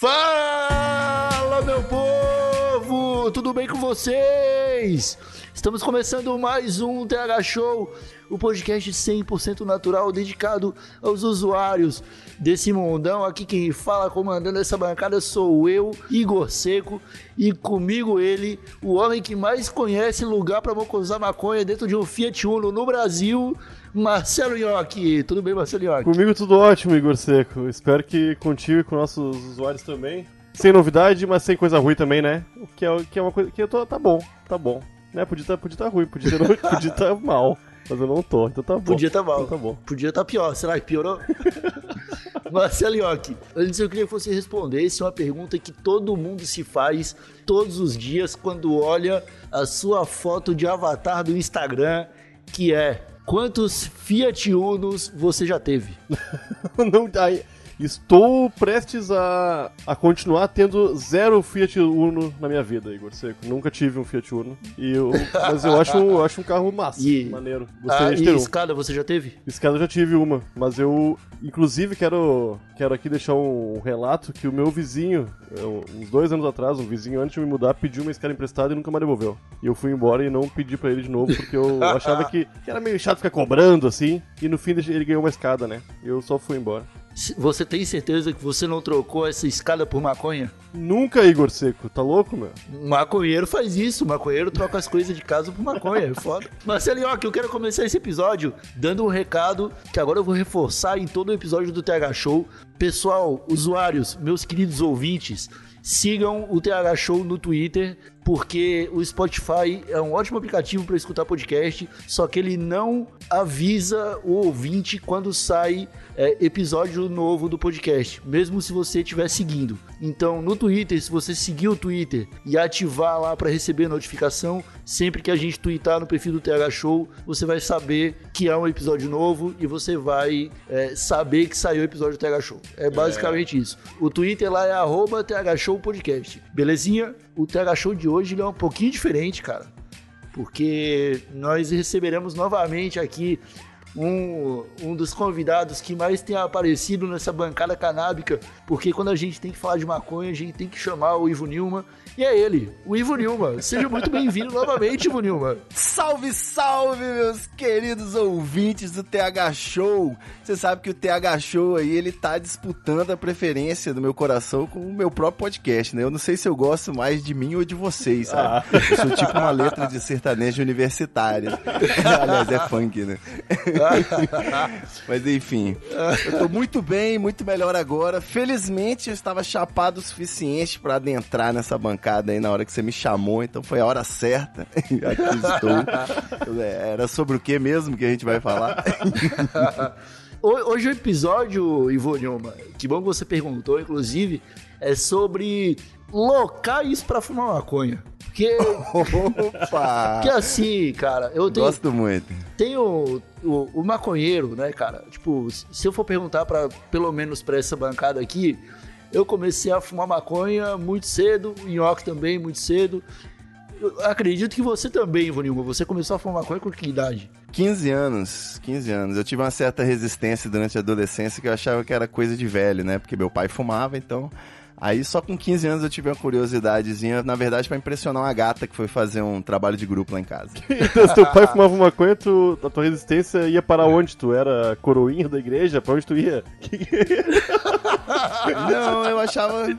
Fala, meu povo! Tudo bem com vocês? Estamos começando mais um TH Show, o podcast 100% natural dedicado aos usuários desse mundão. Aqui quem fala comandando essa bancada sou eu, Igor Seco, e comigo ele, o homem que mais conhece lugar para mocosar maconha dentro de um Fiat Uno no Brasil, Marcelo Nhoque. Tudo bem, Marcelo Nhoque? Comigo tudo ótimo, Igor Seco. Espero que contigo e com nossos usuários também. Sem novidade, mas sem coisa ruim também, né? O que é, que é uma coisa que eu tô, tá bom, tá bom. Né? Podia estar podia tá ruim, podia estar tá mal, mas eu não tô, então tá bom. Podia estar mal. Então tá bom. Podia estar pior. Será que piorou? Marcelo Nhoque, antes eu queria que você respondesse uma pergunta que todo mundo se faz todos os dias quando olha a sua foto de avatar do Instagram, que é quantos Fiat Unos você já teve? não, aí, estou prestes a, a continuar tendo zero Fiat Uno na minha vida, Igor Seco. Nunca tive um Fiat Uno. E eu, mas eu acho, eu acho um carro massa, E- maneiro. Ah, Gostaria de e ter um. escada você já teve? Escada eu já tive uma, mas eu, inclusive, quero, quero aqui deixar um relato que o meu vizinho, eu- uns dois anos atrás, um vizinho antes de me mudar, pediu uma escada emprestada e nunca mais devolveu. E eu fui embora e não pedi pra ele de novo, porque eu achava que, que era meio chato ficar cobrando, assim, e no fim ele ganhou uma escada, né? Eu só fui embora. Você tem certeza que você não trocou essa escada por maconha? Nunca, Igor Seco, tá louco, meu? Maconheiro faz isso, maconheiro troca as coisas de casa por maconha, é foda. Marcelo Nhoque, eu quero começar esse episódio dando um recado que agora eu vou reforçar em todo o episódio do TH Show. Pessoal, usuários, meus queridos ouvintes, sigam o TH Show no Twitter, porque o Spotify é um ótimo aplicativo para escutar podcast, só que ele não avisa o ouvinte quando sai é, episódio novo do podcast, mesmo se você estiver seguindo. Então, no Twitter, se você seguir o Twitter e ativar lá para receber notificação, sempre que a gente twittar no perfil do TH Show, você vai saber que há um episódio novo e você vai é, saber que saiu o episódio do TH Show. É basicamente isso. O Twitter lá é arroba TH Show Podcast. Belezinha? O TH Show de hoje ele é um pouquinho diferente, cara. Porque nós receberemos novamente aqui um, um dos convidados que mais tem aparecido nessa bancada canábica, porque quando a gente tem que falar de maconha, a gente tem que chamar o Ivo Nilma, e é ele, o Ivo Nilma. Seja muito bem-vindo novamente, Ivo Nilma. Salve, salve, meus queridos ouvintes do TH Show. Você sabe que o TH Show aí, ele tá disputando a preferência do meu coração com o meu próprio podcast, né? Eu não sei se eu gosto mais de mim ou de vocês, sabe? Eu sou tipo uma letra de sertanejo universitária. Aliás, é funk, né? Mas enfim, eu tô muito bem, muito melhor agora. Felizmente eu estava chapado o suficiente para adentrar nessa bancada aí na hora que você me chamou, então foi a hora certa. Aqui estou. É, Era sobre o que mesmo que a gente vai falar? Ho- Hoje o episódio, Ivo Nilma, que bom que você perguntou, inclusive, é sobre locais pra fumar maconha. Porque, Opa! porque assim, cara, eu tenho, Gosto muito. tem o, o, o maconheiro, né, cara? Tipo, se eu for perguntar para pelo menos pra essa bancada aqui, eu comecei a fumar maconha muito cedo, Nhoque também muito cedo. Eu acredito que você também, Ivo Nilma, você começou a fumar maconha com que idade? 15 anos, 15 anos. Eu tive uma certa resistência durante a adolescência que eu achava que era coisa de velho, né? Porque meu pai fumava, então. Aí só com 15 anos eu tive uma curiosidadezinha, na verdade, pra impressionar uma gata que foi fazer um trabalho de grupo lá em casa. Então, se teu pai fumava maconha, tu, a tua resistência ia para onde? Tu era coroinha da igreja? Pra onde tu ia? Não, eu achava.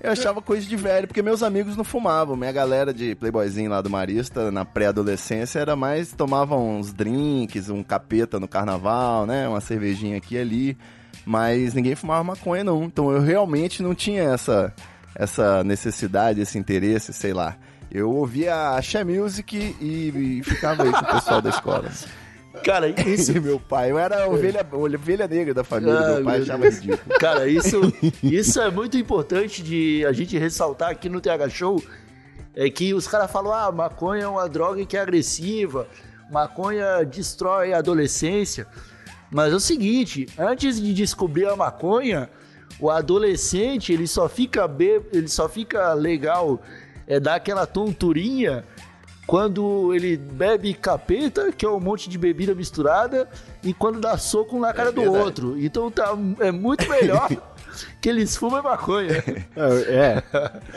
Eu achava coisa de velho, porque meus amigos não fumavam. Minha galera de playboyzinho lá do Marista, na pré-adolescência, era mais. tomavam uns drinks, um capeta no carnaval, né? Uma cervejinha aqui e ali. Mas ninguém fumava maconha, não. Então eu realmente não tinha essa, essa necessidade, esse interesse, sei lá. Eu ouvia a Axé Music e, e ficava aí com o pessoal da escola. Cara, isso, meu pai, eu era a ovelha, a ovelha negra da família, Ah, meu pai meu achava Deus. ridículo. Cara, isso, isso é muito importante de a gente ressaltar aqui no TH Show. É que os caras falam, ah, maconha é uma droga que é agressiva, maconha destrói a adolescência. Mas é o seguinte, antes de descobrir a maconha, o adolescente ele só fica be... ele só fica legal, é dar aquela tonturinha quando ele bebe capeta, que é um monte de bebida misturada, e quando dá soco na cara do verdade. outro. Então tá, é muito melhor que eles fumem maconha. É,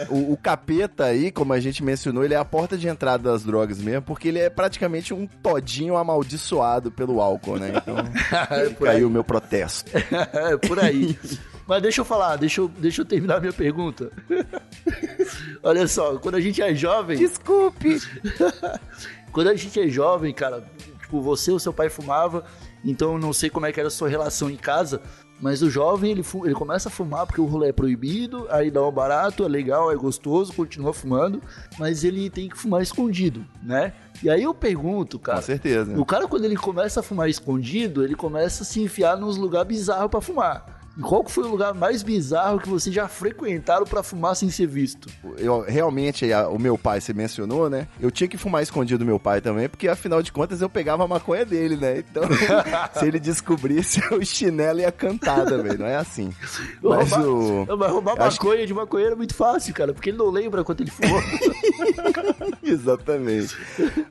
O, o capeta aí, como a gente mencionou, ele é a porta de entrada das drogas mesmo, porque ele é praticamente um todinho amaldiçoado pelo álcool, né? Então, É aí aí. o meu protesto. É por aí. Mas deixa eu falar, deixa eu, deixa eu terminar minha pergunta. Olha só, quando a gente é jovem. Desculpe! Quando a gente é jovem, cara, tipo, você ou seu pai fumava, então eu não sei como é que era a sua relação em casa, mas o jovem, ele, ele começa a fumar porque o rolê é proibido, aí dá um barato, é legal, é gostoso, continua fumando, mas ele tem que fumar escondido, né? E aí eu pergunto, Com cara, certeza. o cara quando ele começa a fumar escondido, ele começa a se enfiar nos lugares bizarros pra fumar. E qual foi o lugar mais bizarro que vocês já frequentaram pra fumar sem ser visto? Eu, realmente, a- o meu pai, você mencionou, né? Eu tinha que fumar escondido do meu pai também, porque afinal de contas eu pegava a maconha dele, né? Então, se ele descobrisse, o chinelo ia cantar também, não é assim. Mas roubar, o. Não, mas roubar acho que- maconha de maconheiro é muito fácil, cara, porque ele não lembra quanto ele fumou. Exatamente.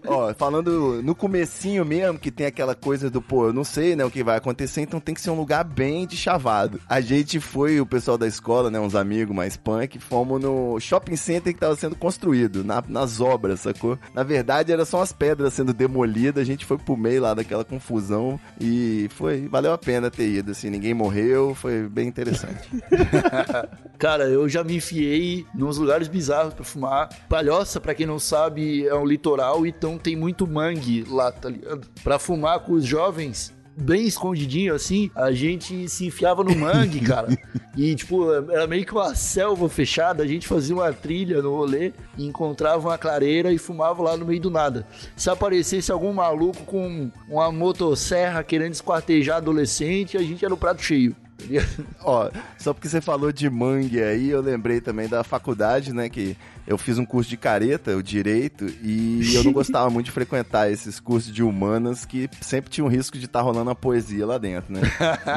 Ó, falando no comecinho mesmo, que tem aquela coisa do, pô, eu não sei, né, o que vai acontecer, então tem que ser um lugar bem de chavado. A gente foi, o pessoal da escola, né, uns amigos mais punk, fomos no shopping center que tava sendo construído, na- nas obras, sacou? Na verdade, era só umas pedras sendo demolidas, a gente foi pro meio lá daquela confusão e foi, valeu a pena ter ido, assim, ninguém morreu, foi bem interessante. Cara, eu já me enfiei nos lugares bizarros pra fumar. Palhoça, pra quem não sabe, é um litoral, então tem muito mangue lá, tá ligado? Pra fumar com os jovens, bem escondidinho assim, a gente se enfiava no mangue, cara. E, tipo, era meio que uma selva fechada, a gente fazia uma trilha no rolê, encontrava uma clareira e fumava lá no meio do nada. Se aparecesse algum maluco com uma motosserra querendo esquartejar adolescente, a gente era o prato cheio. tá? Ó, só porque você falou de mangue aí, eu lembrei também da faculdade, né? Que eu fiz um curso de careta, o direito, e eu não gostava muito de frequentar esses cursos de humanas que sempre tinha um risco de estar rolando a poesia lá dentro, né?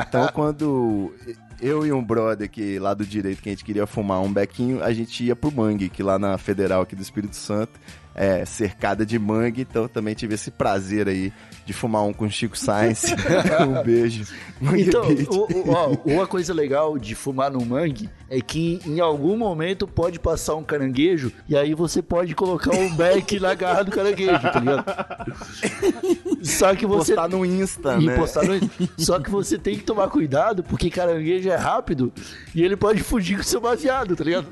Então, quando eu e um brother que lá do direito que a gente queria fumar um bequinho, a gente ia pro mangue, que lá na Federal aqui do Espírito Santo é cercada de mangue, então também tive esse prazer aí de fumar um com Chico Sainz. um beijo. Mangue Então, o- o- ó, uma coisa legal de fumar no mangue é que em algum momento pode passar um caranguejo e aí você pode colocar um beck na garra do caranguejo, tá ligado? Só que você. postar no Insta, e né? postar no- Só que você tem que tomar cuidado, porque caranguejo é rápido e ele pode fugir com seu baseado, tá ligado?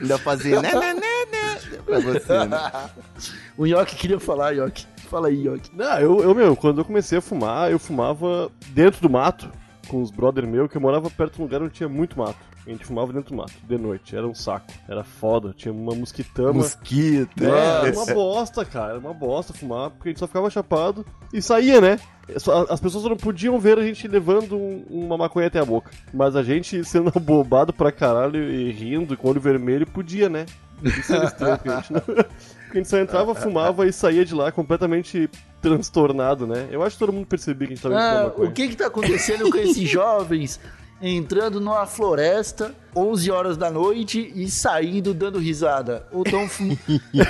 Ainda fazer né, né, né, né, pra você, né? O Yoki queria falar, Yoki. Fala aí, Yoki. Não, eu, eu, meu, quando eu comecei a fumar, eu fumava dentro do mato, com os brother meu, que eu morava perto de um lugar onde tinha muito mato. A gente fumava dentro do mato, de noite. Era um saco. Era foda. Tinha uma mosquitama. Mosquito, É, é. uma bosta, cara. Era uma bosta fumar, porque a gente só ficava chapado e saía, né? Só- As pessoas não podiam ver a gente levando um- uma maconha até a boca. Mas a gente sendo abobado pra caralho e rindo com o olho vermelho, podia, né? Isso era estranho, porque a gente não... porque a gente só entrava, fumava e saía de lá completamente transtornado, né? Eu acho que todo mundo percebia que a gente tava Ah, o que que tá acontecendo com esses jovens entrando numa floresta 11 horas da noite e saindo dando risada? Ou tão, fu-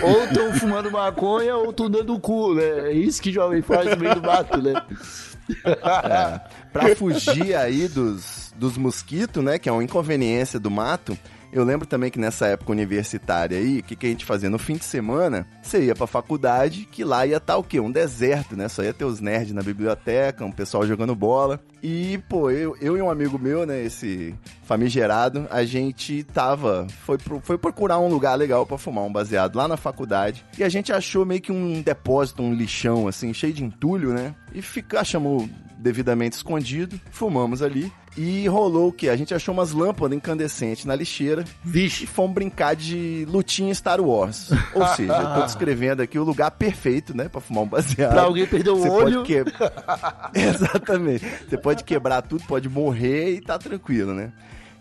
ou tão fumando maconha ou tão dando cu, né? É isso que jovem faz no meio do mato, né? Pra fugir aí dos, dos mosquitos, né? Que é uma inconveniência do mato. Eu lembro também que nessa época universitária aí, o que, que a gente fazia? No fim de semana, você ia pra faculdade, que lá ia estar o quê? Um deserto, né? Só ia ter os nerds na biblioteca, um pessoal jogando bola. E, pô, eu, eu e um amigo meu, né? Esse famigerado, a gente tava. Foi, pro- foi procurar um lugar legal pra fumar um baseado lá na faculdade. E a gente achou meio que um depósito, um lixão, assim, cheio de entulho, né? E fica, achamos devidamente escondido, fumamos ali. E rolou o quê? A gente achou umas lâmpadas incandescentes na lixeira Vixe. e fomos brincar de lutinha Star Wars. Ou seja, eu tô descrevendo aqui o lugar perfeito, né, pra fumar um baseado. Pra alguém perder o Você olho. pode quebrar. Exatamente. Você pode quebrar tudo, pode morrer e tá tranquilo, né?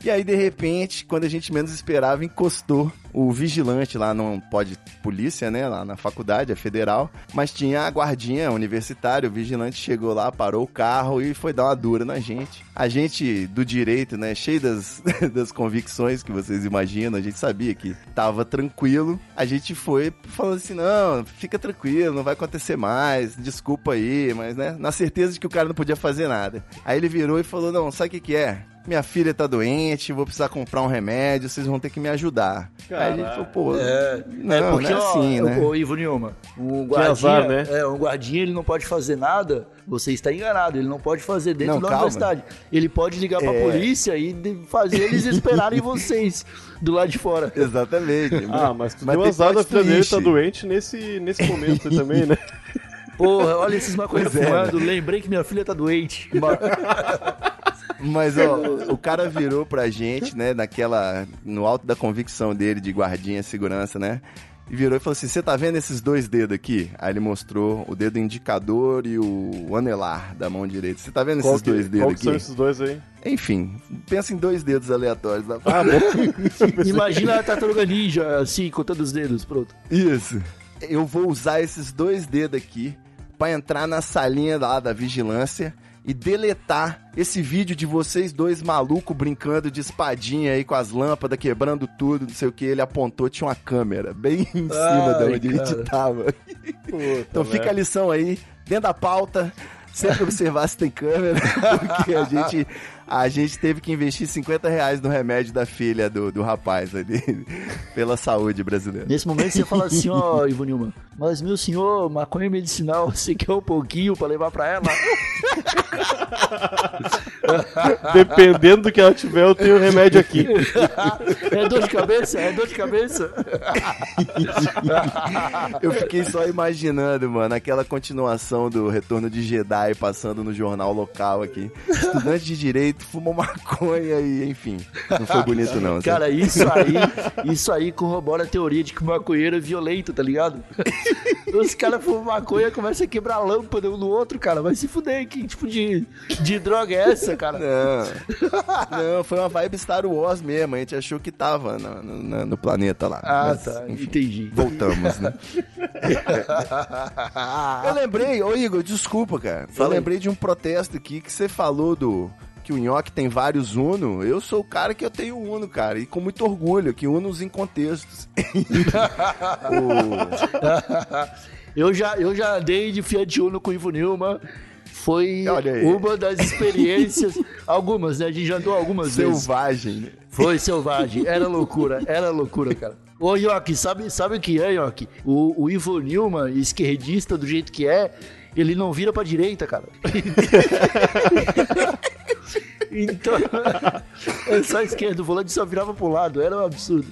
E aí, de repente, quando a gente menos esperava, encostou o vigilante lá, não pode polícia, né? Lá na faculdade, é federal. Mas tinha a guardinha universitária, o vigilante chegou lá, parou o carro e foi dar uma dura na gente. A gente do direito, né? Cheio das, das convicções que vocês imaginam, a gente sabia que tava tranquilo. A gente foi falando assim: não, fica tranquilo, não vai acontecer mais, desculpa aí, mas né? Na certeza de que o cara não podia fazer nada. Aí ele virou e falou: não, sabe o que, que é? Minha filha tá doente, vou precisar comprar um remédio, vocês vão ter que me ajudar. Aí a gente falou, pô, É, não, é porque, não é ó, assim, né? ô, Ivo Nilma, um guardinha, azar, né? é, um guardinha ele não pode fazer nada, você está enganado, ele não pode fazer dentro Não, da calma. universidade. Ele pode ligar pra É. polícia e fazer eles esperarem vocês do lado de fora. Exatamente. Ah, mas tu Mas deu azar da filha dele tá doente nesse, nesse momento também, né? Porra, olha esses maconheiros é, fumando, lembrei que minha filha tá doente. Mas, ó, o cara virou pra gente, né, naquela. No alto da convicção dele de guardinha segurança, né? E virou e falou assim: Você tá vendo esses dois dedos aqui? Aí ele mostrou o dedo indicador e o anelar da mão direita. Você tá vendo Qual esses que, dois qual dedos que são aqui? esses dois aí? Enfim, pensa em dois dedos aleatórios. Da... Ah, bom. Imagina a tartaruga ninja, assim, contando os dedos, pronto. Isso. Eu vou usar esses dois dedos aqui pra entrar na salinha lá da vigilância e deletar esse vídeo de vocês dois malucos brincando de espadinha aí com as lâmpadas, quebrando tudo, não sei o que. Ele apontou, tinha uma câmera bem em cima Ai, de onde a cara. gente tava. Então fica a lição aí, dentro da pauta, sempre observar se tem câmera, porque a gente, a gente teve que investir 50 reais no remédio da filha do, do rapaz ali, pela saúde brasileira. Nesse momento você fala assim, ó, Ivo Nilma, mas meu senhor, maconha medicinal, você quer um pouquinho pra levar pra ela? Dependendo do que ela tiver, eu tenho remédio aqui. é dor de cabeça? É dor de cabeça? Eu fiquei só imaginando, mano, aquela continuação do Retorno de Jedi passando no jornal local aqui. Estudante de direito fumou maconha e, enfim, não foi bonito não. sabe? Cara, isso aí, isso aí corrobora a teoria de que o maconheiro é violento, tá ligado? Os caras fumam maconha e começam a quebrar lâmpada um no outro, cara. Vai se fuder, que tipo de, de droga é essa, cara? Não, não, foi uma vibe Star Wars mesmo. A gente achou que tava no, na- no planeta lá. Ah, Mas, tá, enfim, entendi. Voltamos, né? Eu lembrei, ô Igor, desculpa, cara. Eu aí. lembrei de um protesto aqui que você falou do. Que o Nhoque tem vários Uno. Eu sou o cara que eu tenho Uno, cara. E com muito orgulho, que Unos em contextos. Eu já, eu já andei de Fiat Uno com o Ivo Nilma. Foi uma das experiências, algumas, né? A gente já andou algumas vezes. Selvagem, né? Foi selvagem, era loucura, era loucura, cara. Ô, Yoki, sabe, sabe o que é, Yoki? O, o Ivo Nilma, esquerdista do jeito que é, ele não vira pra direita, cara. então, só esquerda, o volante só virava pro lado, era um absurdo.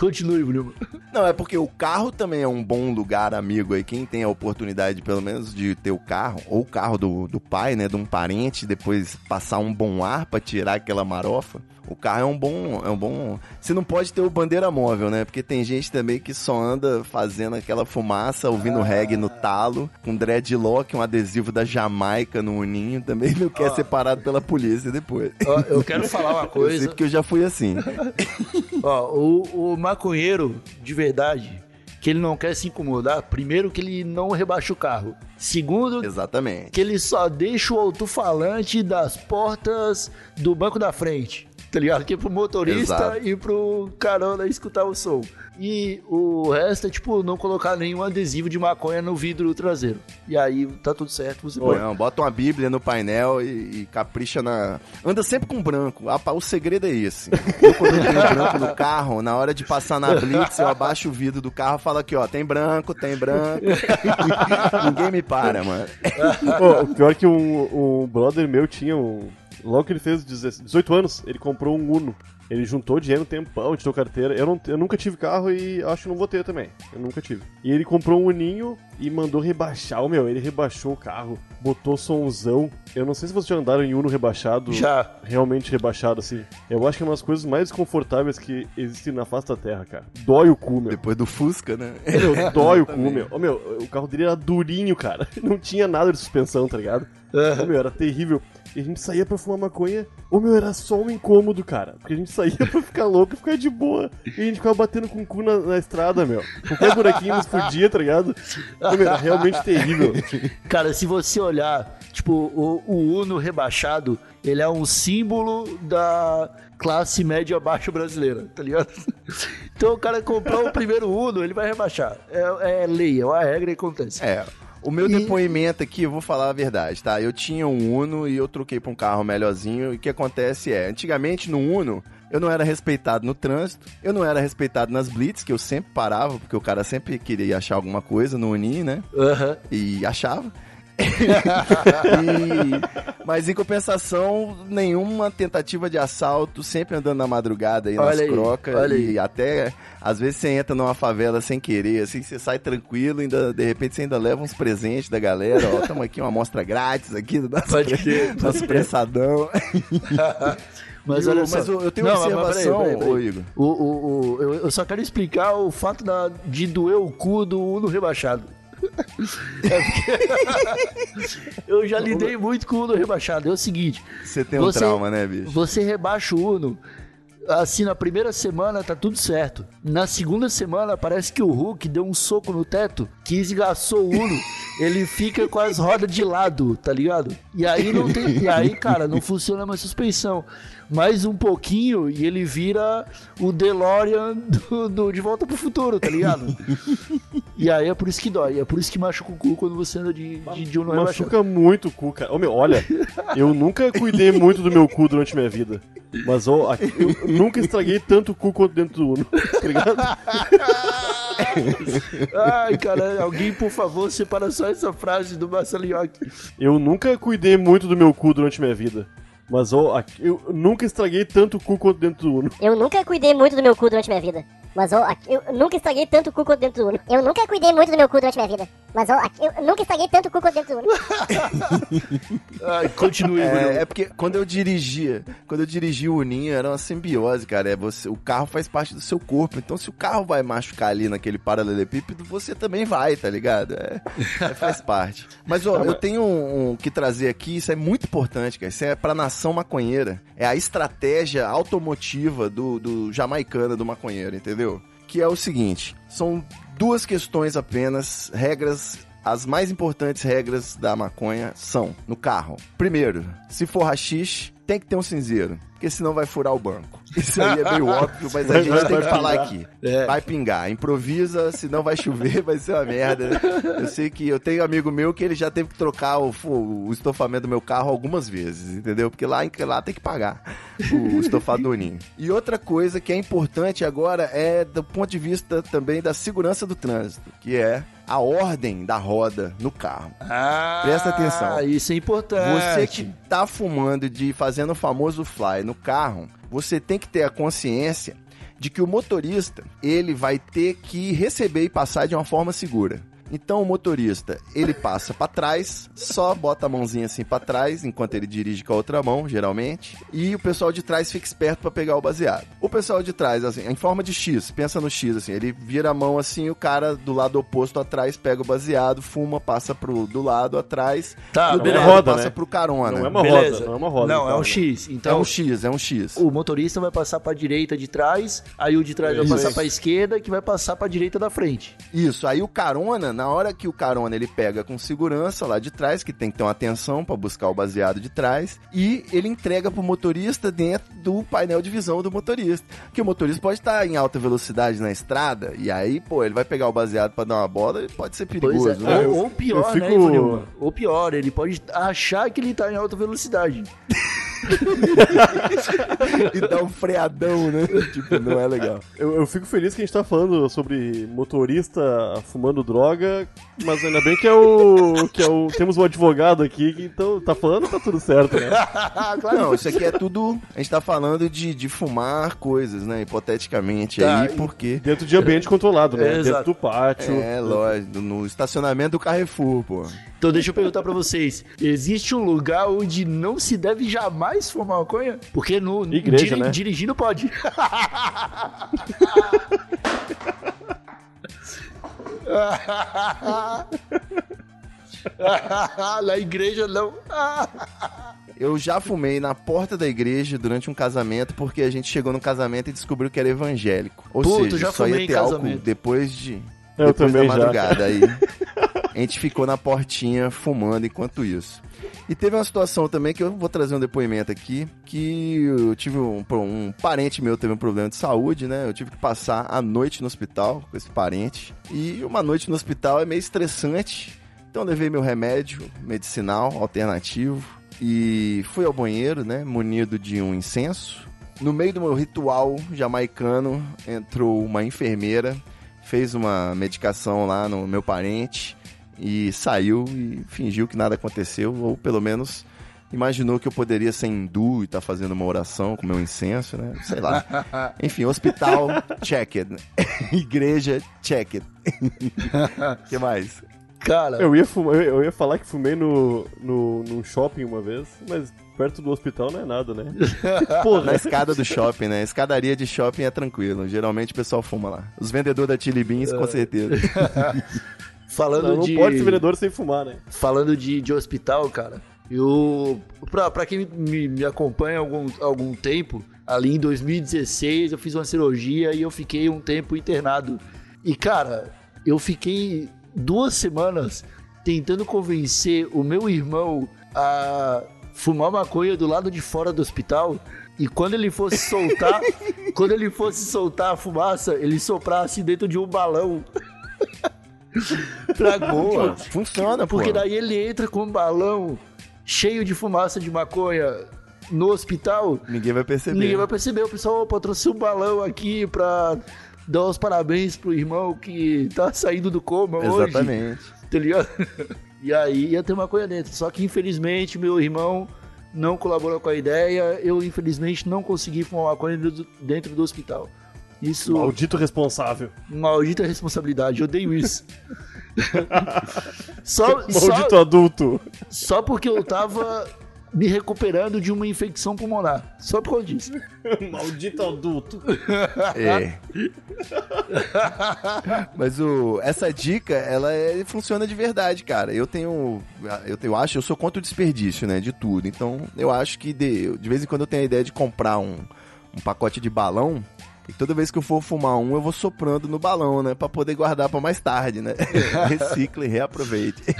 Continue, Nilma. Não, é porque o carro também é um bom lugar, amigo. Aí quem tem a oportunidade, pelo menos, de ter o carro, ou o carro do, do pai, né, de um parente, depois passar um bom ar pra tirar aquela marofa. O carro é um bom, é um bom. Você não pode ter o bandeira móvel, né? Porque tem gente também que só anda fazendo aquela fumaça, ouvindo reggae no talo, com dreadlock, um adesivo da Jamaica no uninho, também não quer ser parado pela polícia depois. Ó, eu quero falar uma Eu sei coisa. porque eu já fui assim. Ó, o, o maconheiro, de verdade, que ele não quer se incomodar, primeiro que ele não rebaixa o carro. Segundo, Exatamente. que ele só deixa o alto-falante das portas do banco da frente. Tá ligado? Que é pro motorista Exato. e pro carona escutar o som. E o resto é, tipo, não colocar nenhum adesivo de maconha no vidro traseiro. E aí tá tudo certo, você pode. Não, bota uma bíblia no painel e, e capricha na... Anda sempre com branco. Ah, o segredo é esse. Eu, quando eu tenho branco no carro, na hora de passar na Blitz, eu abaixo o vidro do carro e falo aqui, ó, tem branco, tem branco. Ninguém me para, mano. Pô, o pior é que um, um brother meu tinha um, logo que ele fez 18 anos, ele comprou um Uno. Ele juntou dinheiro um tempão, tirou carteira. Eu, não, eu nunca tive carro e acho que não vou ter também. Eu nunca tive. E ele comprou um Uninho e mandou rebaixar. O meu, ele rebaixou o carro, botou somzão. Eu não sei se vocês já andaram em Uno rebaixado. Já. Realmente rebaixado, assim. Eu acho que é uma das coisas mais confortáveis que existem na face da terra, cara. Dói o cu, meu. Depois do Fusca, né? Meu, dói o cu, meu. Ô, meu. O carro dele era durinho, cara. Não tinha nada de suspensão, tá ligado? Ô, meu, era terrível. E a gente saía pra fumar maconha. Ô meu, era só um incômodo, cara. Porque a gente saía pra ficar louco e ficar de boa. E a gente ficava batendo com o cu na, na estrada, meu. Qualquer buraquinho nos podia, tá ligado? Ô, meu, era realmente terrível. Cara, se você olhar, tipo, o, o Uno rebaixado, ele é um símbolo da classe média baixa brasileira, tá ligado? Então o cara comprou o primeiro Uno, ele vai rebaixar. É, é lei, é uma regra e acontece. É. O meu depoimento aqui, eu vou falar a verdade, tá? Eu tinha um Uno e eu troquei pra um carro melhorzinho. E o que acontece é, antigamente no Uno, eu não era respeitado no trânsito, eu não era respeitado nas blitz, que eu sempre parava, porque o cara sempre queria achar alguma coisa no Uninho, né? Aham. E achava. E- mas em compensação, nenhuma tentativa de assalto, sempre andando na madrugada aí nas Olha aí, crocas. olha e até, às vezes, você entra numa favela sem querer, assim, você sai tranquilo, ainda, de repente você ainda leva uns presentes da galera. Ó, tamo aqui, uma amostra grátis aqui do nosso, Pode pre- nosso pressadão. Mas olha só. mas eu, tenho uma observação, peraí, peraí, peraí. ô Igor. O, o, o- eu, eu só quero explicar o fato da, de doer o cu do Uno rebaixado. É eu já lidei muito com o Uno rebaixado. É o seguinte: Você tem um Você- trauma, né, bicho? você rebaixa o Uno. Assim, na primeira semana tá tudo certo. Na segunda semana, parece que o Hulk deu um soco no teto que esgaçou o Uno. Ele fica com as rodas de lado, tá ligado? E aí não tem. E aí, cara, não funciona mais suspensão. Mais um pouquinho e ele vira o DeLorean do, do De Volta pro Futuro, tá ligado? E aí é por isso que dói. É por isso que machuca o cu quando você anda de, de, de rebaixado. Machuca muito o cu, cara. Ô, meu, olha, eu nunca cuidei muito do meu cu durante minha vida. Mas ó, eu nunca estraguei tanto o cu quanto dentro do Uno, tá ligado? Ai, cara, alguém, por favor, separa só essa frase do Marcelinhoque. Eu nunca cuidei muito do meu cu durante minha vida. Mas ó, aqui- eu nunca estraguei tanto o cu quanto dentro do Uno. Eu nunca cuidei muito do meu cu durante minha vida. Mas ó, aqui- eu nunca estraguei tanto o cu quanto dentro do Uno. Eu nunca cuidei muito do meu cu durante minha vida. Mas ó, aqui- eu nunca estraguei tanto o cu quanto dentro do Uno. Ai, continue. É, é porque quando eu dirigia, quando eu dirigia o Uninho, era uma simbiose, cara. É você, o carro faz parte do seu corpo. Então, se o carro vai machucar ali naquele paralelepípedo, você também vai, tá ligado? É, é, faz parte. Mas, ó, eu tenho um, um que trazer aqui, isso é muito importante, cara. Isso é pra nação maconheira. É a estratégia automotiva do, do jamaicana do maconheiro, entendeu? Que é o seguinte: são duas questões apenas, regras as mais importantes regras da maconha são no carro. Primeiro, se for rachixe, tem que ter um cinzeiro, porque senão vai furar o banco. Isso aí é meio óbvio, mas a gente vai- tem que vai falar pingar. aqui. É. Vai pingar, improvisa, senão vai chover, vai ser uma merda. Eu sei que eu tenho um amigo meu que ele já teve que trocar o, o estofamento do meu carro algumas vezes, entendeu? Porque lá, lá tem que pagar o estofado do ninho. E outra coisa que é importante agora é do ponto de vista também da segurança do trânsito, que é a ordem da roda no carro. Ah, Presta atenção. Isso é importante. Você que tá fumando de fazendo o famoso fly no carro, você tem que ter a consciência de que o motorista, ele vai ter que receber e passar de uma forma segura. Então o motorista, ele passa pra trás, só bota a mãozinha assim pra trás, enquanto ele dirige com a outra mão, geralmente, e o pessoal de trás fica esperto pra pegar o baseado. O pessoal de trás, assim, em forma de X, pensa no X, assim, ele vira a mão assim, o cara do lado oposto atrás pega o baseado, fuma, passa pro do lado atrás, Tá, do é lado roda, passa né? pro carona. Não é uma Beleza. roda, não é uma roda. Não, é então, um X. É Então, um X, é um X. o motorista vai passar pra direita de trás, aí o de trás vai Isso. passar pra esquerda, que vai passar pra direita da frente. Isso, aí o carona, na hora que o carona ele pega com segurança lá de trás, que tem que ter uma atenção pra buscar o baseado de trás, e ele entrega pro motorista dentro do painel de visão do motorista. Que o motorista pode estar em alta velocidade na estrada, e aí, pô, ele vai pegar o baseado pra dar uma bola, ele pode ser Pois perigoso, é. né? Ou, ou pior, eu fico- né, Ivanilma? Ou pior, ele pode achar que ele tá em alta velocidade. e dá um freadão, né? Tipo, não é legal. Eu, eu fico feliz que a gente tá falando sobre motorista fumando droga, mas ainda bem que é o. que é o. Temos um advogado aqui que então tá falando tá tudo certo, né? Não, isso aqui é tudo. A gente tá falando de, de fumar coisas, né? Hipoteticamente Tá, aí, porque. Dentro de ambiente controlado, né? É, Dentro exato. do pátio. É, lógico, no estacionamento do Carrefour, pô. Então deixa eu perguntar pra vocês: existe um lugar onde não se deve jamais fumar maconha? Porque no Igreja, né? dirigindo pode. Na igreja não. Eu já fumei na porta da igreja durante um casamento, porque a gente chegou no casamento e descobriu que era evangélico. Ou Puta, seja, já só fumei ia em ter álcool depois de. Eu depois também da já, madrugada. Aí a gente ficou na portinha fumando enquanto isso. E teve uma situação também que eu vou trazer um depoimento aqui, que eu tive um, um parente meu teve um problema de saúde, né? Eu tive que passar a noite no hospital com esse parente. E uma noite no hospital é meio estressante. Então eu levei meu remédio medicinal alternativo e fui ao banheiro, né, munido de um incenso. No meio do meu ritual jamaicano entrou uma enfermeira, fez uma medicação lá no meu parente e saiu e fingiu que nada aconteceu, ou pelo menos imaginou que eu poderia ser hindu e estar fazendo uma oração com meu incenso, né? Sei lá. Enfim, hospital, checked. Igreja, checked. O que mais? Cara, Eu ia, fumar, eu ia falar que fumei no, no, num shopping uma vez, mas perto do hospital não é nada, né? Na Porra, escada do shopping, né? Escadaria de shopping é tranquilo. Geralmente o pessoal fuma lá. Os vendedores da Chili Beans, com certeza. Falando não, não de. pode ser vendedor sem fumar, né? falando de, de hospital, cara, eu. Pra, pra quem me, me acompanha há algum, algum tempo, ali em 2016 eu fiz uma cirurgia e eu fiquei um tempo internado. E, cara, eu fiquei duas semanas tentando convencer o meu irmão a fumar maconha do lado de fora do hospital. E quando ele fosse soltar, quando ele fosse soltar a fumaça, ele soprasse dentro de um balão. pra Boa, funciona, pô. porque daí ele entra com um balão cheio de fumaça de maconha no hospital. Ninguém vai perceber. Ninguém vai perceber. O pessoal, opa, trouxe um balão aqui pra dar os parabéns pro irmão que tá saindo do coma hoje. Exatamente. Tá ligado? E aí ia ter maconha dentro. Só que infelizmente meu irmão não colaborou com a ideia. Eu infelizmente não consegui fumar maconha dentro do hospital. Isso, Maldito responsável. maldita responsabilidade. Eu odeio isso. só, só, Maldito adulto. só porque eu tava me recuperando de uma infecção pulmonar. Só por causa disso. Maldito adulto. É. Mas o, essa dica, ela é- funciona de verdade, cara. Eu tenho, eu, tenho- eu acho, eu sou contra o desperdício, né, de tudo. Então, eu acho que de, de vez em quando eu tenho a ideia de comprar um, um pacote de balão. E toda vez que eu for fumar um, eu vou soprando no balão, né? Pra poder guardar pra mais tarde, né? Recicle e reaproveite.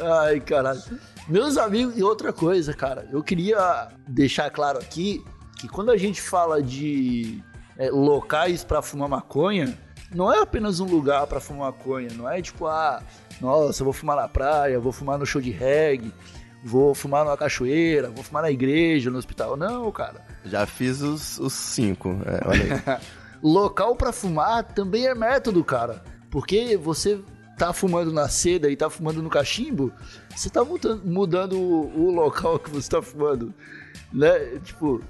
Ai, caralho. Meus amigos, e outra coisa, cara, eu queria deixar claro aqui que quando a gente fala de é, locais pra fumar maconha, não é apenas um lugar pra fumar maconha, não é tipo, ah, nossa, eu vou fumar na praia, vou fumar no show de reggae, vou fumar numa cachoeira, vou fumar na igreja, no hospital. Não, cara. Já fiz os, os cinco. É, olha aí. Local pra fumar também é método, cara. Porque você tá fumando na seda e tá fumando no cachimbo, você tá muda- mudando o, o local que você tá fumando. Né? Tipo,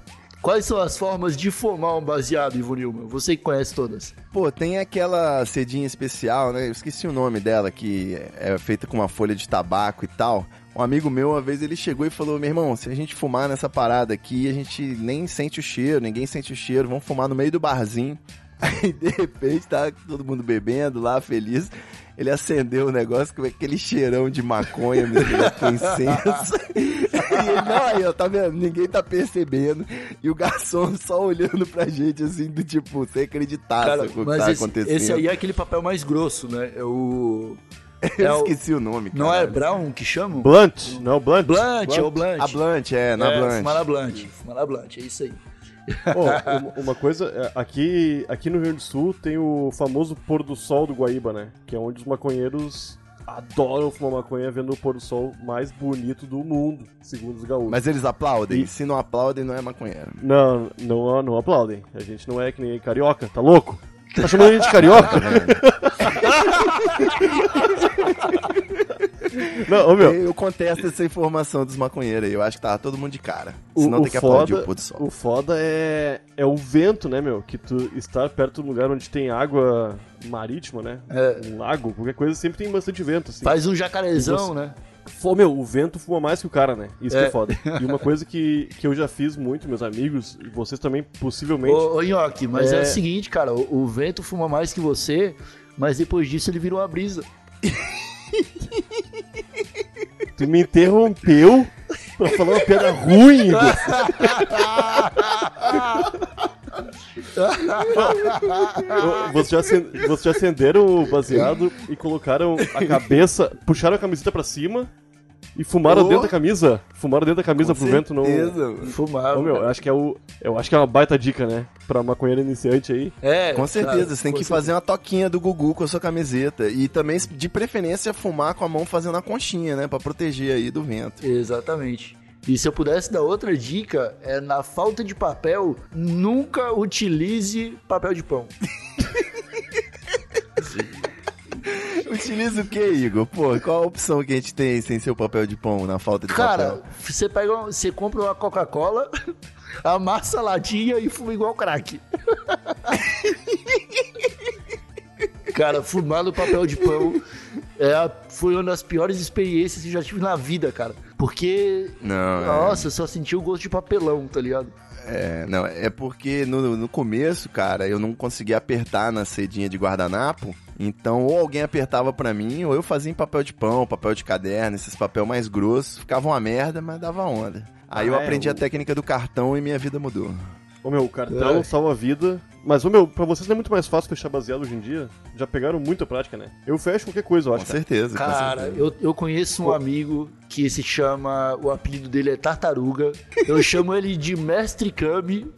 quais são as formas de fumar um baseado, Ivo Nilman? Você que conhece todas. Pô, tem aquela cedinha especial, né? Eu esqueci o nome dela, que é feita com uma folha de tabaco e tal. Um amigo meu, uma vez, ele chegou e falou: Meu irmão, se a gente fumar nessa parada aqui, a gente nem sente o cheiro, ninguém sente o cheiro, vamos fumar no meio do barzinho. Aí, de repente, tá todo mundo bebendo lá, feliz. Ele acendeu o negócio com aquele cheirão de maconha misturado com incenso. E ele, não, aí, ó, tá vendo? Ninguém tá percebendo. E o garçom só olhando pra gente, assim, do tipo, sem acreditar Cara, o que tá esse, acontecendo. esse aí é aquele papel mais grosso, né? É o. Eu é o- esqueci o nome, Não é caralho. Brown que chamam? Blunt? Não, Blunt? Blunt, é o Blunt. A Blunt, é, na é, Blunt. Fumar na Blunt. Fumar na Blunt, é isso aí. Uma, uma coisa, é, aqui, aqui no Rio Grande do Sul tem o famoso pôr do sol do Guaíba, né? Que é onde os maconheiros adoram fumar maconha vendo o pôr do sol mais bonito do mundo, segundo os gaúchos. Mas eles aplaudem? E- Se não aplaudem, não é maconheiro. Não, não, não aplaudem. A gente não é que nem carioca, tá louco? Tá chamando a gente de carioca? não, ô meu, Eu contesto essa informação dos maconheiros aí. Eu acho que tava todo mundo de cara. o, Senão o tem que aplaudir foda, o pôr do sol. o foda é, é o vento, né, meu? Que tu estar perto de um lugar onde tem água marítima, né? É. Um lago, qualquer coisa, sempre tem bastante vento, assim. Faz um jacarezão, você- né? Pô, meu, o vento fuma mais que o cara, né? Isso que É. é foda. E uma coisa que, que eu já fiz muito, meus amigos, e vocês também, possivelmente. Ô, ô Nhoque, mas é... É. o seguinte, cara, o, o vento fuma mais que você, mas depois disso ele virou uma brisa. Tu me interrompeu pra falar uma piada ruim, Vocês já, acen- vocês já acenderam o baseado e colocaram a cabeça, puxaram a camiseta pra cima e fumaram Oh. dentro da camisa? Fumaram dentro da camisa pro vento não. Certeza. Fumava. Ô, meu, eu acho que é o. Eu acho que é uma baita dica, né? Pra maconheiro iniciante aí. É, Com certeza, cara, você tem com que certeza. fazer uma toquinha do Gugu com a sua camiseta. E também, de preferência, fumar com a mão fazendo a conchinha, né? Pra proteger aí do vento. Exatamente. E se eu pudesse dar outra dica, é na falta de papel, nunca utilize papel de pão. Utiliza o que, Igor? Pô, qual a opção que a gente tem sem ser o papel de pão na falta de Cara, papel? você pega, você compra uma Coca-Cola, amassa a latinha e fuma igual crack. Cara, fumar no papel de pão é a- foi uma das piores experiências que eu já tive na vida, cara. Porque, Não, é. nossa, eu só senti o gosto de papelão, tá ligado? É, não, é porque no, no começo, cara, eu não conseguia apertar na cedinha de guardanapo. Então, ou alguém apertava pra mim, ou eu fazia em papel de pão, papel de caderno, esses papel mais grossos. Ficava uma merda, mas dava onda. Aí eu Ah, é, aprendi a o- técnica do cartão e minha vida mudou. Ô meu, o cartão É. salva a vida. Mas, ô meu, pra vocês não é muito mais fácil fechar baseado hoje em dia? Já pegaram muita prática, né? Eu fecho qualquer coisa, eu Com acho. cara. certeza, com Cara, certeza. eu, eu conheço um amigo que se chama. O apelido dele é Tartaruga. Eu chamo ele de Mestre Kami,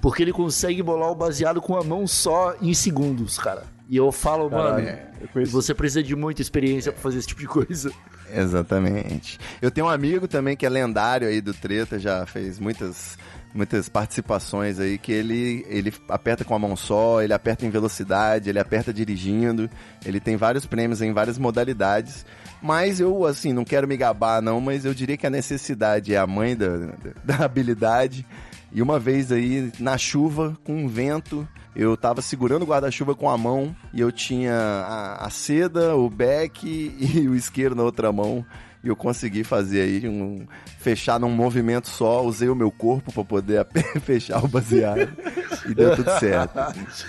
porque ele consegue bolar o baseado com a mão só em segundos, cara. E eu falo, mano, Caralho, eu você precisa de muita experiência pra fazer esse tipo de coisa. Exatamente. Eu tenho um amigo também que é lendário aí do Treta, já fez muitas muitas participações aí que ele ele aperta com a mão só, ele aperta em velocidade, ele aperta dirigindo, ele tem vários prêmios em várias modalidades. Mas eu, assim, não quero me gabar não, mas eu diria que a necessidade é a mãe da, da habilidade. E uma vez aí, na chuva, com um vento, eu tava segurando o guarda-chuva com a mão e eu tinha a, a seda, o beck e o isqueiro na outra mão. E eu consegui fazer aí um. fechar num movimento só, usei o meu corpo pra poder fechar o baseado. e deu tudo certo.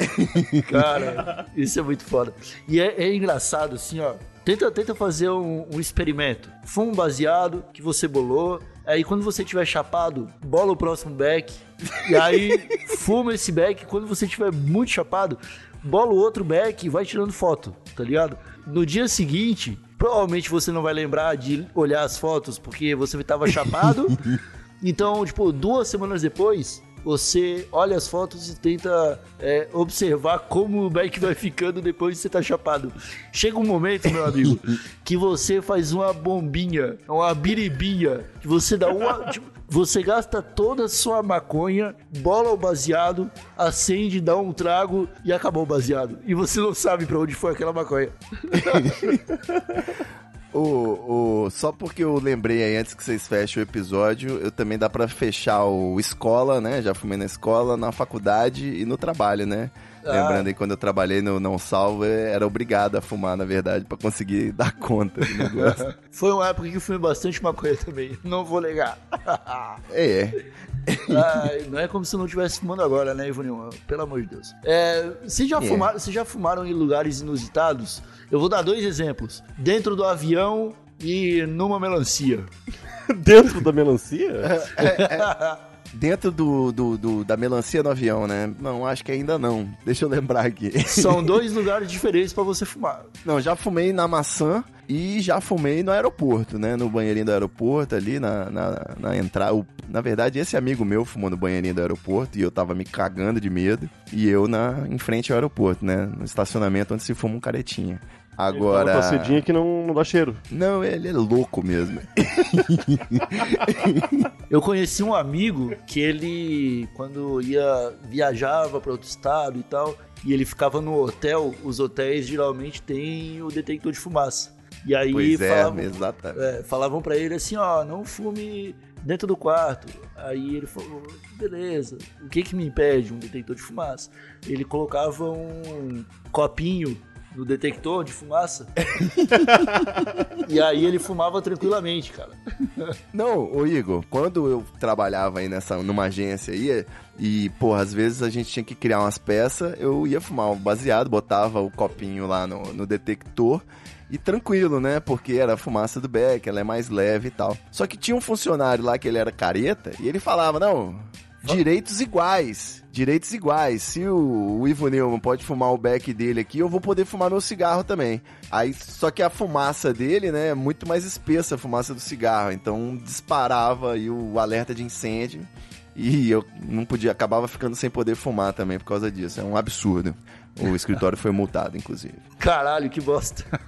Cara, isso é muito foda. E é, é engraçado, assim, ó. Tenta, tenta fazer um, um experimento. Fuma um baseado que você bolou. Aí quando você tiver chapado, bola o próximo back. E aí fuma esse back. Quando você tiver muito chapado, bola o outro back e vai tirando foto, tá ligado? No dia seguinte, provavelmente você não vai lembrar de olhar as fotos porque você tava chapado. Então, tipo, duas semanas depois, você olha as fotos e tenta é, observar como o back vai ficando depois de você tá chapado. Chega um momento, meu amigo, que você faz uma bombinha, uma biribinha, que você dá uma. tipo, você gasta toda a sua maconha, bola o baseado, acende, dá um trago e acabou o baseado. E você não sabe pra onde foi aquela maconha. O, o, só porque eu lembrei aí antes que vocês fechem o episódio, eu também dá pra fechar o escola, né? Já fumei na escola, na faculdade e no trabalho, né? Ah. Lembrando aí quando eu trabalhei no Não Salvo, era obrigado a fumar, na verdade, pra conseguir dar conta do negócio. Foi uma época que eu fumei bastante maconha também, não vou negar. é, Ai, não é como se eu não estivesse fumando agora, né, Ivonil? Pelo amor de Deus. É, vocês, já É. fumaram, vocês já fumaram em lugares inusitados? Eu vou dar dois exemplos. Dentro do avião e numa melancia. Dentro da melancia? Dentro do, do, do- da melancia no avião, né? Não, acho que ainda não. Deixa eu lembrar aqui. São dois lugares diferentes pra você fumar. Não, já fumei na maçã e já fumei no aeroporto, né? No banheirinho do aeroporto ali, na, na, na entrada. Na verdade, esse amigo meu fumou no banheirinho do aeroporto e eu tava me cagando de medo. E eu na, em frente ao aeroporto, né? No estacionamento onde se fuma um caretinha. Agora. Uma cedinha que não, não dá cheiro. Não, ele é louco mesmo. Eu conheci um amigo que ele, quando ia, viajava para outro estado e tal, e ele ficava no hotel, os hotéis geralmente têm o detector de fumaça. E aí Pois é, falavam, exatamente. é, falavam para ele assim, ó, não fume dentro do quarto. Aí ele falou, beleza, o que que me impede um detector de fumaça? Ele colocava um copinho no detector de fumaça. e aí ele fumava tranquilamente, cara. Não, ô Igor, quando eu trabalhava aí nessa, numa agência aí, e, porra, às vezes a gente tinha que criar umas peças, eu ia fumar um baseado, botava o copinho lá no, no detector. E tranquilo, né? Porque era a fumaça do beck, ela é mais leve e tal. Só que tinha um funcionário lá que ele era careta e ele falava: não, direitos iguais. Direitos iguais. Se o, o Ivo Neumann pode fumar o beck dele aqui, eu vou poder fumar meu cigarro também. Aí, só que a fumaça dele, né, é muito mais espessa a fumaça do cigarro. Então disparava aí o alerta de incêndio. E eu não podia, acabava ficando sem poder fumar também por causa disso. É um absurdo. O escritório foi multado, inclusive. Caralho, que bosta.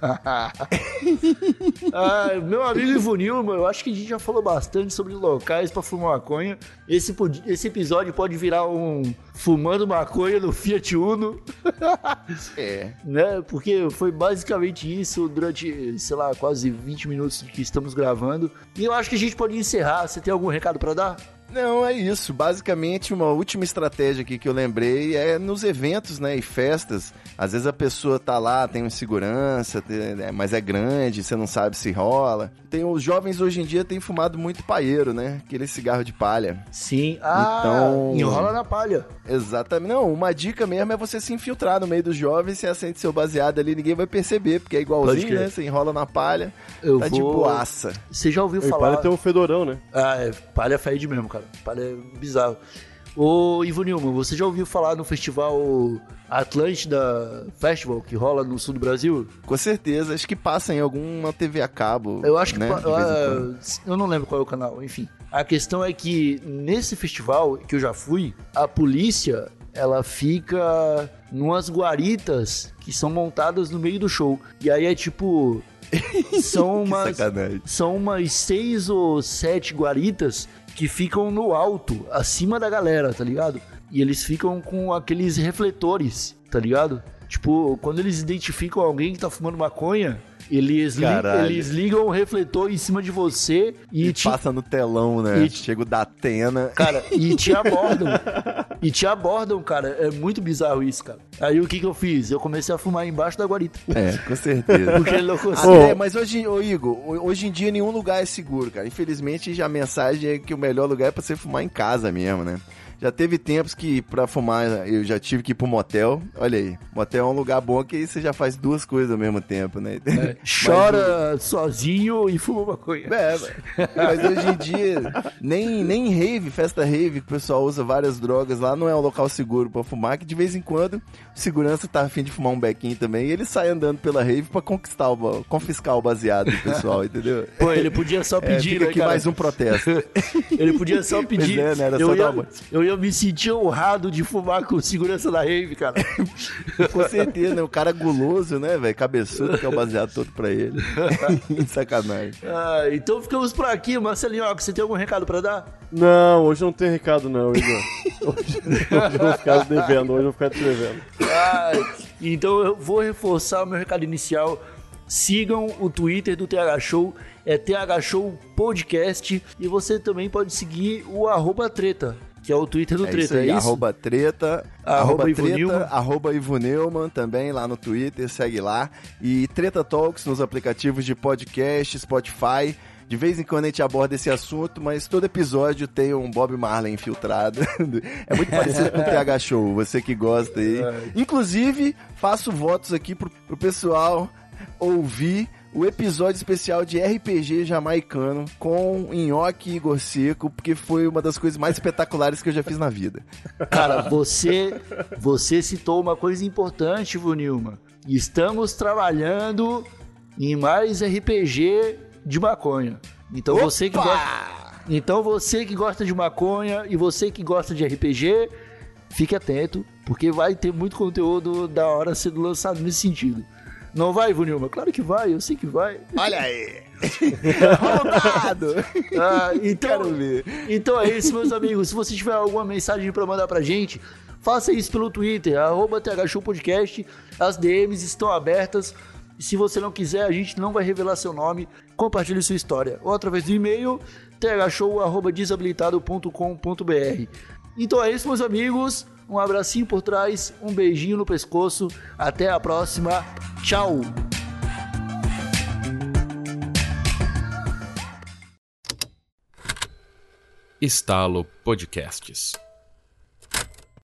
ah, meu amigo Ivo Nilman, eu acho que a gente já falou bastante sobre locais pra fumar maconha. Esse, esse episódio pode virar um fumando maconha no Fiat Uno, É. né? Porque foi basicamente isso durante, sei lá, quase 20 minutos que estamos gravando. E eu acho que a gente pode encerrar. Você tem algum recado pra dar? Não, é isso. Basicamente, uma última estratégia aqui que eu lembrei é nos eventos, né, e festas. Às vezes a pessoa tá lá, tem um segurança, tem- né, mas é grande, você não sabe se rola. Tem os jovens hoje em dia têm fumado muito paeiro, né? Aquele cigarro de palha. Sim. Ah, Então- enrola na palha. Exatamente. Não, uma dica mesmo é você se infiltrar no meio dos jovens, você acende seu baseado ali, ninguém vai perceber, porque é igualzinho, né? Você enrola na palha, Eu tá de vou- boaça. Você já ouviu E falar? para ter um fedorão, né? Ah, é, palha fede mesmo, cara. Palha é bizarro. Ô, Ivo Nilman, você já ouviu falar no festival Atlântida Festival, que rola no sul do Brasil? Com certeza, acho que passa em alguma TV a cabo. Eu acho que. né, quando. ah, eu não lembro qual é o canal, enfim. A questão é que nesse festival, que eu já fui, a polícia, ela fica numas guaritas que são montadas no meio do show. E aí é tipo. São umas. São umas seis ou sete guaritas que ficam no alto, acima da galera, tá ligado? E eles ficam com aqueles refletores, tá ligado? Tipo, quando eles identificam alguém que tá fumando maconha, eles, li- eles ligam o refletor em cima de você e, E te. passa no telão, né? e- Chega o da Atena. Cara, e te abordam. e te abordam, cara. É muito bizarro isso, cara. Aí o que que eu fiz? Eu comecei a fumar embaixo da guarita. É, com certeza. Porque ele não Ah, consegue. é, mas hoje, ô Igor, ho- hoje em dia nenhum lugar é seguro, cara. Infelizmente, já a mensagem é que o melhor lugar é pra você fumar em casa mesmo, né? Já teve tempos que pra fumar eu já tive que ir pro motel. Olha aí, motel é um lugar bom que aí você já faz duas coisas ao mesmo tempo, né? É, chora sozinho e fuma maconha. É, mas hoje em dia, nem, nem rave, festa rave, que o pessoal usa várias drogas lá, não é um local seguro pra fumar, que de vez em quando o segurança tá afim de fumar um bequinho também, e ele sai andando pela rave pra conquistar o, confiscar o baseado do pessoal, entendeu? Pô, ele podia só É, pedir, fica né, aqui cara? mais um protesto. Ele podia só pedir. É, né? Era eu, só ia, dar uma- eu me sentir honrado de fumar com segurança da rave, cara. Com certeza, né? O cara guloso, né, velho? Cabeçudo, que é o baseado todo pra ele. Sacanagem. Ah, então ficamos por aqui. Marcelinho, ó, você tem algum recado pra dar? Não, hoje não tem recado não, Igor. Hoje, hoje eu vou ficar devendo, hoje eu vou ficar te devendo. Ah, então eu vou reforçar o meu recado inicial. Sigam o Twitter do TH Show, é TH Show Podcast. E você também pode seguir o arroba treta, que é o Twitter do É Treta, isso aí, é isso? arroba treta, Arroba arroba Ivo treta, arroba Ivo Neumann também lá no Twitter, segue lá. E Treta Talks nos aplicativos de podcast, Spotify. De vez em quando a gente aborda esse assunto, mas todo episódio tem um Bob Marley infiltrado. É muito parecido com o TH Show, você que gosta aí. Inclusive, faço votos aqui pro, pro pessoal ouvir o episódio especial de RPG jamaicano com Nhoque e Igor Seco, porque foi uma das coisas mais espetaculares que eu já fiz na vida. Cara, você, você citou uma coisa importante, Vô Nilma. Estamos trabalhando em mais RPG de maconha. Então você que gosta, então você que gosta de maconha e você que gosta de RPG, fique atento, porque vai ter muito conteúdo da hora sendo lançado nesse sentido. Não vai, Vunilma? Claro que vai, eu sei que vai. Olha aí. Rodado. Ah, então, Quero ver. então é isso, meus amigos. Se você tiver alguma mensagem pra mandar pra gente, faça isso pelo Twitter, arroba Podcast. As DMs estão abertas. Se você não quiser, a gente não vai revelar seu nome. Compartilhe sua história. Ou através do e-mail, thshow.desabilitado.com.br. Então é isso, meus amigos. Um abracinho por trás, um beijinho no pescoço. Até a próxima. Tchau! Estalo Podcasts.